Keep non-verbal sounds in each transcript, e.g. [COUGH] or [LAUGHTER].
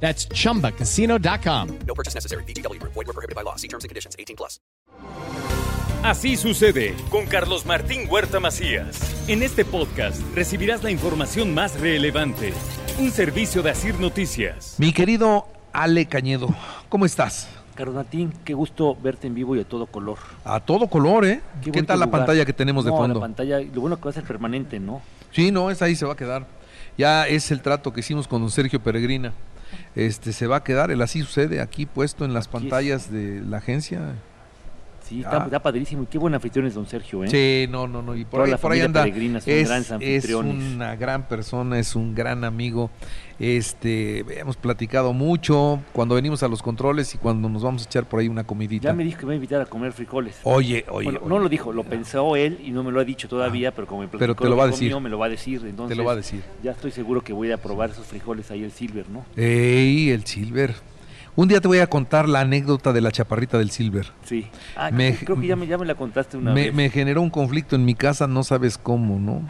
That's chumbacasino.com. No purchase necessary. BGW. Void were prohibited by law. See terms and conditions. 18 plus. Así sucede con Carlos Martín Huerta Macías. En este podcast recibirás la información más relevante. Un servicio de Asir Noticias. Mi querido Ale Cañedo, ¿cómo estás? Carlos Martín, qué gusto verte en vivo y a todo color. A todo color, ¿eh? ¿Qué, bonito tal la lugar. pantalla que tenemos de No, fondo? la pantalla, lo bueno que va a ser permanente, ¿no? Sí, no, esa ahí se va a quedar. Ya es el trato que hicimos con don Sergio Peregrina. Este se va a quedar, el así sucede aquí puesto en las Aquí pantallas de la agencia. Sí, Ah. está, padrísimo. Y qué buen anfitrión es don Sergio, ¿eh? Sí, no, no, no. Y por Toda ahí, la por ahí anda. Es, es una gran persona, es un gran amigo. Este, hemos platicado mucho cuando venimos a los controles y cuando nos vamos a echar por ahí una comidita. Ya me dijo que me va a invitar a comer frijoles. Oye, oye, Bueno, oye. no lo dijo, lo pensó él y no me lo ha dicho todavía, pero como me Pero platicó te lo va a que decir. comió, me lo va a decir. Entonces, te lo va a decir. Ya estoy seguro que voy a probar esos frijoles ahí el Silver, ¿no? Ey, el Silver. Un día te voy a contar la anécdota de la chaparrita del Silver. Sí. Ah, Me- creo, que ya me, ya me la contaste una Me, vez. me generó un conflicto en mi casa, no sabes cómo, ¿no?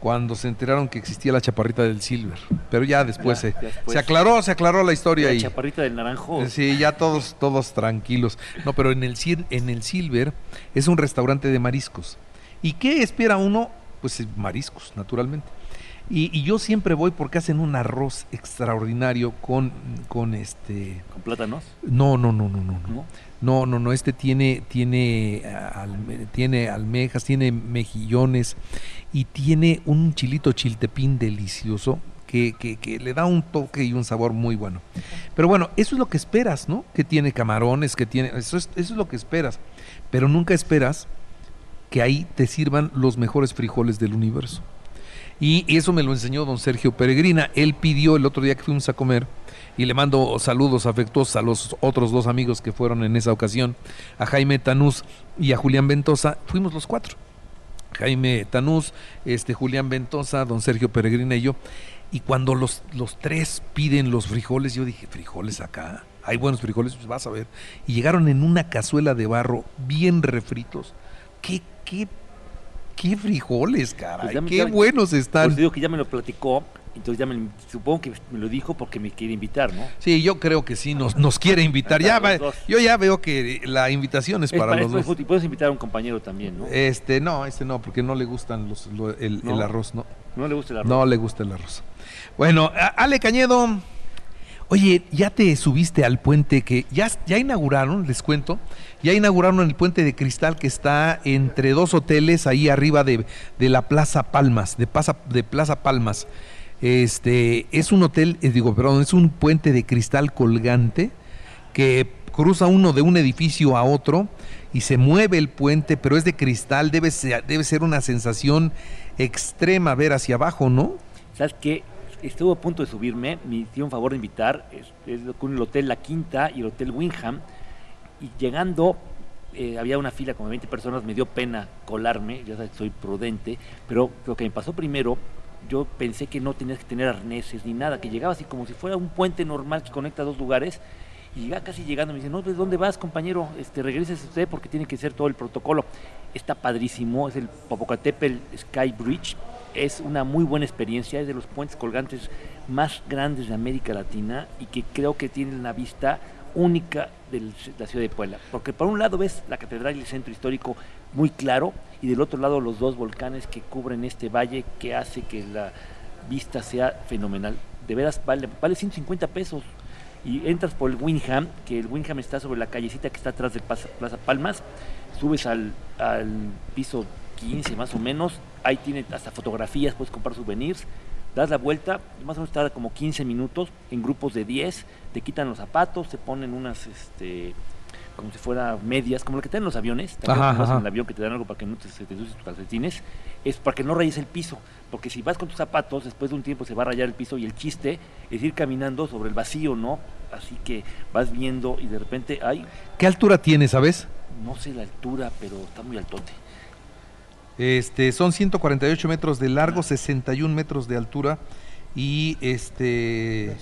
Cuando se enteraron que existía la chaparrita del Silver. Pero ya después, Ya, se, ya después. se aclaró, se aclaró la historia la y chaparrita del naranjo. sí, ya todos, todos tranquilos. No, pero en el, Sil- en el Silver es un restaurante de mariscos. ¿Y qué espera uno? Pues eh, mariscos, naturalmente. Y, y yo siempre voy porque hacen un arroz extraordinario con, con este. Con plátanos, No, no, no, no, no, no. ¿no? No, no, este tiene, tiene, ah, alme- tiene almejas, tiene mejillones y tiene un chilito chiltepín delicioso que, que- que le da un toque y un sabor muy bueno. Pero bueno, eso es lo que esperas, ¿no? Que tiene camarones, que tiene, eso es, eso es lo que esperas. Pero nunca esperas que ahí te sirvan los mejores frijoles del universo. Y eso me lo enseñó don Sergio Peregrina. Él pidió el otro día que fuimos a comer, y le mando saludos afectuosos a los otros dos amigos que fueron en esa ocasión, a Jaime Tanús y a Julián Ventosa. Fuimos los cuatro. Jaime Tanús, este, Julián Ventosa, don Sergio Peregrina y yo. Y cuando los, los tres piden los frijoles, yo dije, frijoles acá, hay buenos frijoles, pues vas a ver. Y llegaron en una cazuela de barro, bien refritos. ¿Qué, qué, qué frijoles, caray? Pues me- qué buenos están. eso digo que ya me lo platicó, entonces ya me, supongo que me lo dijo porque me quiere invitar, ¿no? Sí, yo creo que sí, nos, nos quiere invitar. Ya, va- yo ya veo que la invitación es Es para para los dos. y puedes invitar a un compañero también, ¿no? Este, no, este no, porque no le gustan los, lo- el, ¿No? el arroz, no. no le gusta el arroz. No le gusta el arroz. Bueno, Ale Cañedo, oye, ya te subiste al puente que ya, ya inauguraron, les cuento, ya inauguraron el puente de cristal que está entre dos hoteles ahí arriba de, de la Plaza Palmas, de, Pasa- de Plaza Palmas. Este, es un hotel, eh, digo, perdón, es un puente de cristal colgante que cruza uno de un edificio a otro y se mueve el puente, pero es de cristal, debe ser, debe ser una sensación extrema ver hacia abajo, ¿no? ¿Sabes qué? Estuve a punto de subirme, me hicieron favor de invitar, es, es con el Hotel La Quinta y el Hotel Wingham, y llegando eh, había una fila como de 20 personas, me dio pena colarme, ya soy prudente, pero lo que me pasó primero, yo pensé que no tenías que tener arneses ni nada, que llegaba así como si fuera un puente normal que conecta dos lugares, y ya casi llegando me dice, no, ¿de dónde vas, compañero? Este, regrese usted porque tiene que ser todo el protocolo. Está padrísimo, es el Popocatépetl Sky Bridge, es una muy buena experiencia, es de los puentes colgantes más grandes de América Latina y que creo que tiene una vista única de la ciudad de Puebla. Porque por un lado ves la catedral y el centro histórico muy claro y del otro lado los dos volcanes que cubren este valle que hace que la vista sea fenomenal. De veras vale, vale 150 pesos. Y entras por el Winham, que el Winham está sobre la callecita que está atrás de Plaza, Palmas, subes al, al piso 15 más o menos, ahí tiene hasta fotografías, puedes comprar souvenirs, das la vuelta, más o menos tarda como 15 minutos, en grupos de 10, te quitan los zapatos, te ponen unas, este, como si fuera medias, como lo que te dan los aviones, ¿te Ajá, en el avión que te dan algo para que no te, se te tus calcetines, es para que no rayes el piso, porque si vas con tus zapatos, después de un tiempo se va a rayar el piso y el chiste es ir caminando sobre el vacío, ¿no? Así que vas viendo y de repente, ay, ¿Qué altura tiene, sabes? no sé la altura, pero está muy altote. Este, son 148 metros de largo, 61 metros de altura y este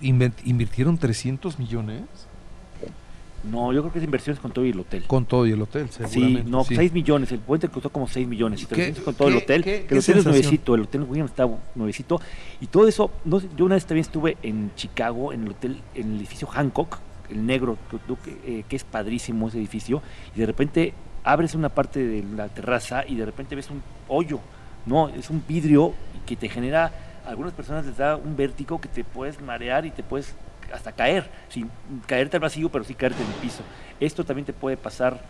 inven- invirtieron 300 millones No, yo creo que es inversiones con todo y el hotel. con todo y el hotel, Sí, seguramente. no, sí. 6 millones, el puente costó como 6 millones, y ¿Qué- 300 con todo el hotel, qué- el hotel es nuevecito, el hotel William está nuevecito, y todo eso, no sé, yo una vez también estuve en Chicago, en el hotel, en el edificio Hancock, el negro, que, que, eh, que es padrísimo ese edificio, y de repente abres una parte de la terraza y de repente ves un hoyo, no, es un vidrio que te genera, a algunas personas les da un vértigo que te puedes marear y te puedes hasta caer, sin caerte al vacío, pero sí caerte en el piso. Esto también te puede pasar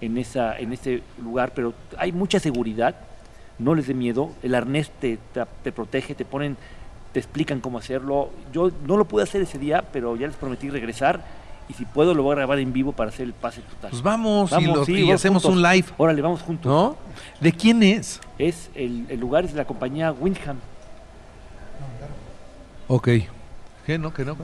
en, esa, en este lugar, pero hay mucha seguridad, no les dé miedo, el arnés te, te, te protege, te ponen, te explican cómo hacerlo. Yo no lo pude hacer ese día, pero ya les prometí regresar y si puedo lo voy a grabar en vivo para hacer el pase total. Pues vamos, y, Vamos, lo- sí, y vamos hacemos juntos. un live, Órale, vamos juntos. ¿no? ¿De quién es? Es el, el lugar es de la compañía Windham. Ok. ¿Qué? No, que no.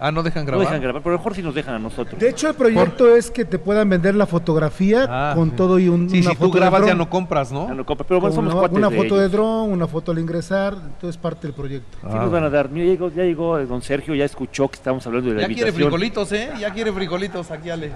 Ah, no dejan No grabar. dejan grabar, pero mejor sí nos dejan a nosotros. De hecho, el proyecto es que te puedan vender la fotografía Ah, con sí. todo y un, Sí, una si tú foto de grabas ya no compras, ¿no? Ya no compra, pero bueno, somos una, cuates una de foto de dron, una foto al ingresar, entonces parte del proyecto. Sí Ah, nos van a dar. Mira, ya llegó, ya llegó don Sergio, ya escuchó que estábamos hablando de la Ya quiere frijolitos, ¿eh? Ya quiere frijolitos, aquí Ale.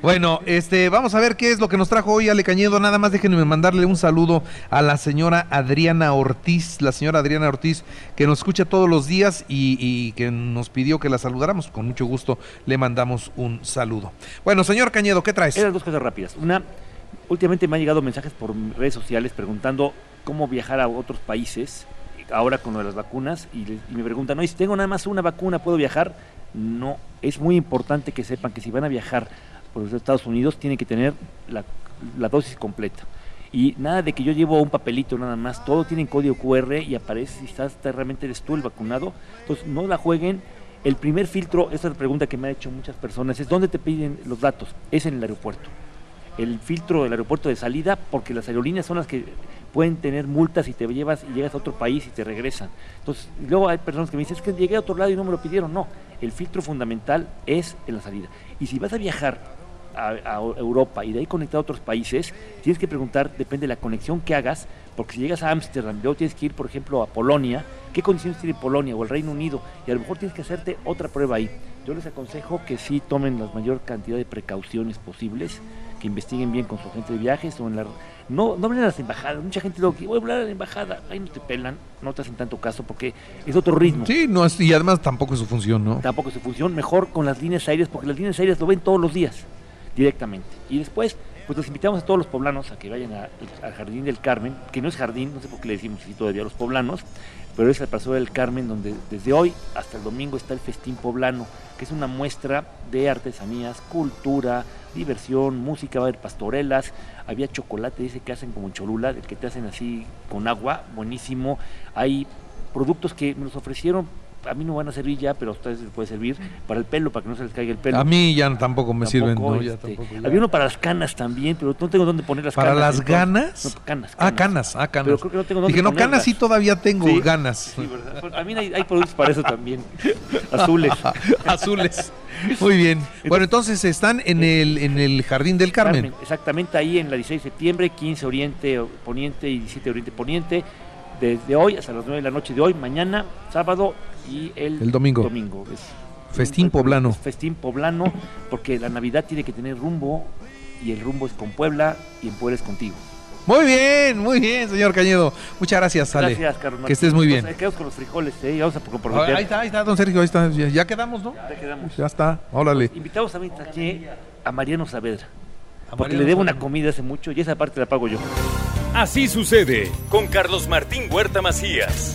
Bueno, este, vamos a ver qué es lo que nos trajo hoy Ale Cañedo. Nada más déjenme mandarle un saludo a la señora Adriana Ortiz, la señora Adriana Ortiz, que nos escucha todos los días y, y que nos pidió que la saludáramos. Con mucho gusto le mandamos un saludo. Bueno, señor Cañedo, ¿qué traes? Eran dos cosas rápidas. Una, últimamente me han llegado mensajes por redes sociales preguntando cómo viajar a otros países, ahora con lo de las vacunas, y, y me preguntan, y si tengo nada más una vacuna, ¿puedo viajar? No, es muy importante que sepan que si van a viajar por los Estados Unidos, tienen que tener la, la dosis completa. Y nada de que yo llevo un papelito nada más, todo tiene código QR y aparece si estás realmente eres tú el vacunado. Entonces no la jueguen. El primer filtro, esta es la pregunta que me han hecho muchas personas, es ¿dónde te piden los datos? Es en el aeropuerto. El filtro del aeropuerto de salida, porque las aerolíneas son las que pueden tener multas y te llevas y llegas a otro país y te regresan. Entonces, luego hay personas que me dicen, es que llegué a otro lado y no me lo pidieron. No, el filtro fundamental es en la salida. Y si vas a viajar a, a Europa y de ahí conectar a otros países, tienes que preguntar, depende de la conexión que hagas, porque si llegas a Ámsterdam, luego tienes que ir, por ejemplo, a Polonia, ¿qué condiciones tiene Polonia o el Reino Unido? Y a lo mejor tienes que hacerte otra prueba ahí. Yo les aconsejo que sí tomen la mayor cantidad de precauciones posibles, que investiguen bien con su agente de viajes o en la... No, no hablen a las embajadas, mucha gente luego que voy a hablar a la embajada, ahí no te pelan, no te hacen tanto caso porque es otro ritmo. Sí, no es, y además tampoco es su función, ¿no? Tampoco se funciona mejor con las líneas aéreas porque las líneas aéreas lo ven todos los días directamente. Y después, pues los invitamos a todos los poblanos a que vayan al Jardín del Carmen, que no es jardín, no sé por qué le decimos así todavía a los poblanos, pero es el Paseo del Carmen donde desde hoy hasta el domingo está el Festín Poblano, que es una muestra de artesanías, cultura, diversión, música, va a haber pastorelas, había chocolate ese que hacen como Cholula, el que te hacen así con agua, buenísimo, hay productos que me ofrecieron, a mí no van a servir ya, pero a ustedes les puede servir para el pelo, para que no se les caiga el pelo. A mí ya tampoco me sirven, este, tampoco, ya. Había uno para las canas también, pero no tengo dónde poner las ¿Para canas. las entonces- ganas? No, canas, Ah, canas, ah, canas. Pero creo que no tengo dónde Dije, no, ponerlas. canas sí todavía tengo Sí. ganas. Sí, ¿verdad? Pues también hay, hay productos para eso también. [LAUGHS] Azules. [LAUGHS] Azules. Muy bien. Bueno, entonces están en el, en el Jardín del Carmen. Carmen, exactamente ahí en la 16 de septiembre, 15 Oriente Poniente y 17 Oriente Poniente. Desde hoy hasta las 9 de la noche de hoy, mañana, sábado y el, El domingo. domingo. Es Festín poblano. es festín poblano, porque la Navidad tiene que tener rumbo y el rumbo es con Puebla y en Puebla es contigo. Muy bien, muy bien, señor Cañedo. Muchas gracias, Ale. Gracias, Carlos. Que estés muy bien. Entonces, quedamos con los frijoles, ¿eh? Y vamos a comprometer. Ahí está, ahí está, don Sergio, ahí está. Ya quedamos, ¿no? Ya quedamos. Ya está, órale. Invitamos también aquí a Mariano Saavedra. Porque Mariano le debo una comida hace mucho y esa parte la pago yo. Así sucede con Carlos Martín Huerta Macías.